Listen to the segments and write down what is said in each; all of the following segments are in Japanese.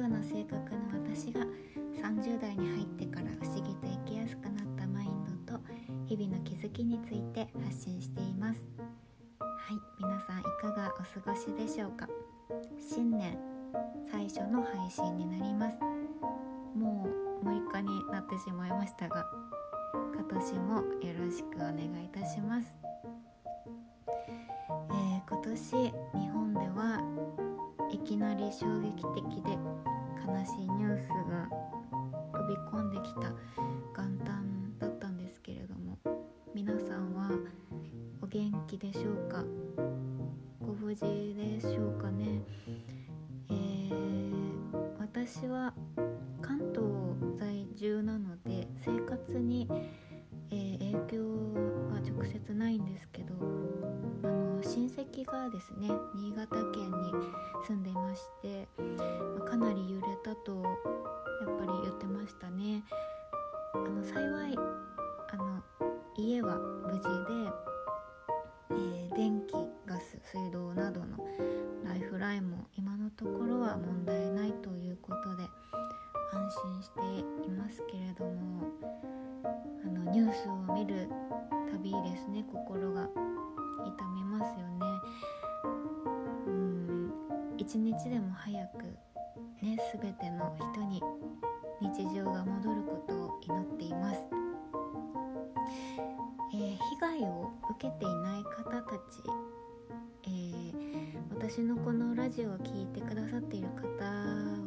な性格の私が30代に入ってから不思議と生きやすくなったマインドと日々の気づきについて発信しています。はい皆さんいかがお過ごしでしょうか？新年最初の配信になります。もう6日になってしまいましたが今年もよろしくお願いいたします、えー、今年日本ではいきなり衝撃的で悲しいニュースが飛び込んできた元旦だったんですけれども皆さんはお元気でしょうか？ご無事でしょうかね、えー、私は関東在住なので生活に、えー、影響は直接ないんですけどあの親戚がですね新潟県住んでいまして、まあ、かなり揺れたとやっぱり言ってましたね。あの幸いあの家は無事で、えー、電気ガス水道などのライフラインも今のところは問題ないということで安心していますけれどもあのニュースを見るたびですね心一日でも早くね全ての人に日常が戻ることを祈っています、えー、被害を受けていない方たち、えー、私のこのラジオを聴いてくださっている方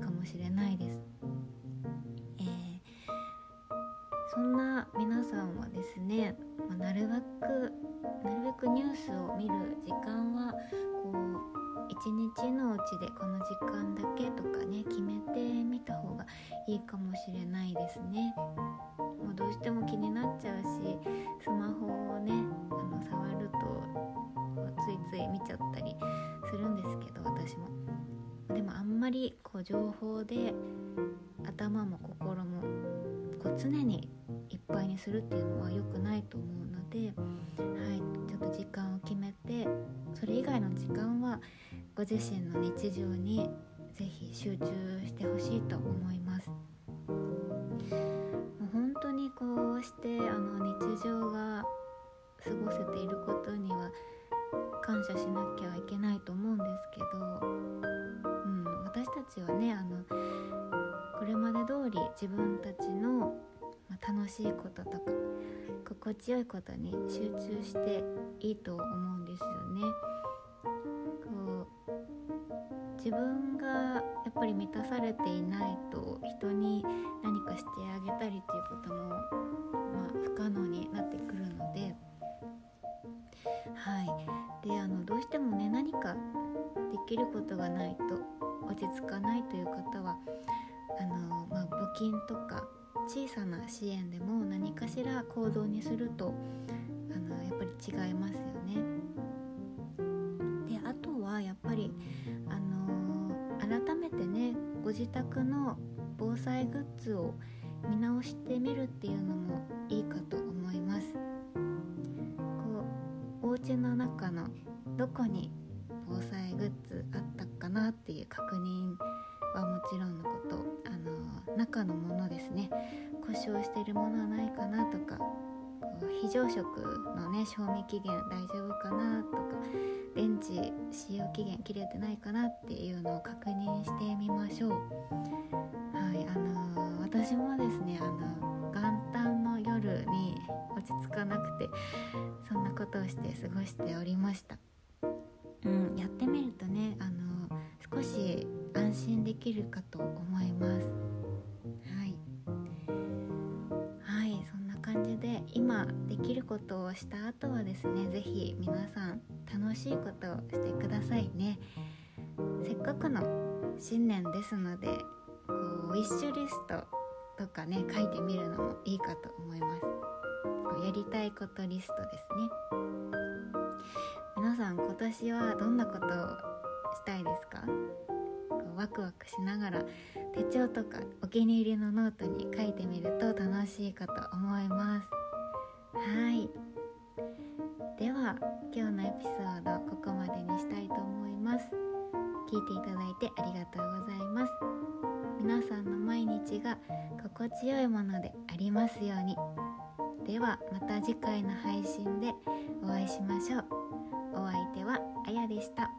かもしれないです。えー、そんな皆さんはですね、まあ、なるべくなるべくニュースを見る時間はこう一日のうちでこの時間だけとかね決めてみた方がいいかもしれないですね。もうどうしても気になっちゃうしスマホをねあの触るとついつい見ちゃったりするんですけど私も。りこう情報で頭も心もこう常にいっぱいにするっていうのは良くないと思うので、はい、ちょっと時間を決めてそれ以外の時間はご自身の日常に是非集中してほしいと思います。もう本当にこうしてちはねあのこれまで通り自分たちの、楽しいこととか心地よいことに集中していいと思うんですよね。こう自分がやっぱり満たされていないと人に何かしてあげたりっていうことも、まあ、不可能になってくるので。はいであのどうしてもね何かできることがないとち着かないという方はあの、まあ、募金とか小さな支援でも何かしら行動にするとあのやっぱり違いますよね。であとはやっぱり、あの改めてねご自宅の防災グッズを見直してみるっていうのもいいかと思います。こうお家の中のどこに防災グッズあったかなっていう確認はもちろんのことあの中のものですね。故障してるものはないかなとか非常食のね賞味期限大丈夫かなとか電池使用期限切れてないかなっていうのを確認してみましょう。はいあの私もですねあの元旦の夜に落ち着かなくてそんなことをして過ごしておりました。うん、やってみるとねあの少し安心できるかと思います。はい。はいそんな感じで今できることをした後はですね是非皆さん楽しいことをしてくださいね。せっかくの新年ですのでこうウィッシュリストとかね書いてみるのもいいかと思います。やりたいことリストですね。皆さん今年はどんなことをしたいですか？ワクワクしながら手帳とかお気に入りのノートに書いてみると楽しいかと思います。はい。では今日のエピソードここまでにしたいと思います。聞いていただいてありがとうございます。皆さんの毎日が心地よいものでありますように。ではまた次回の配信でお会いしましょう。お相手はあやでした。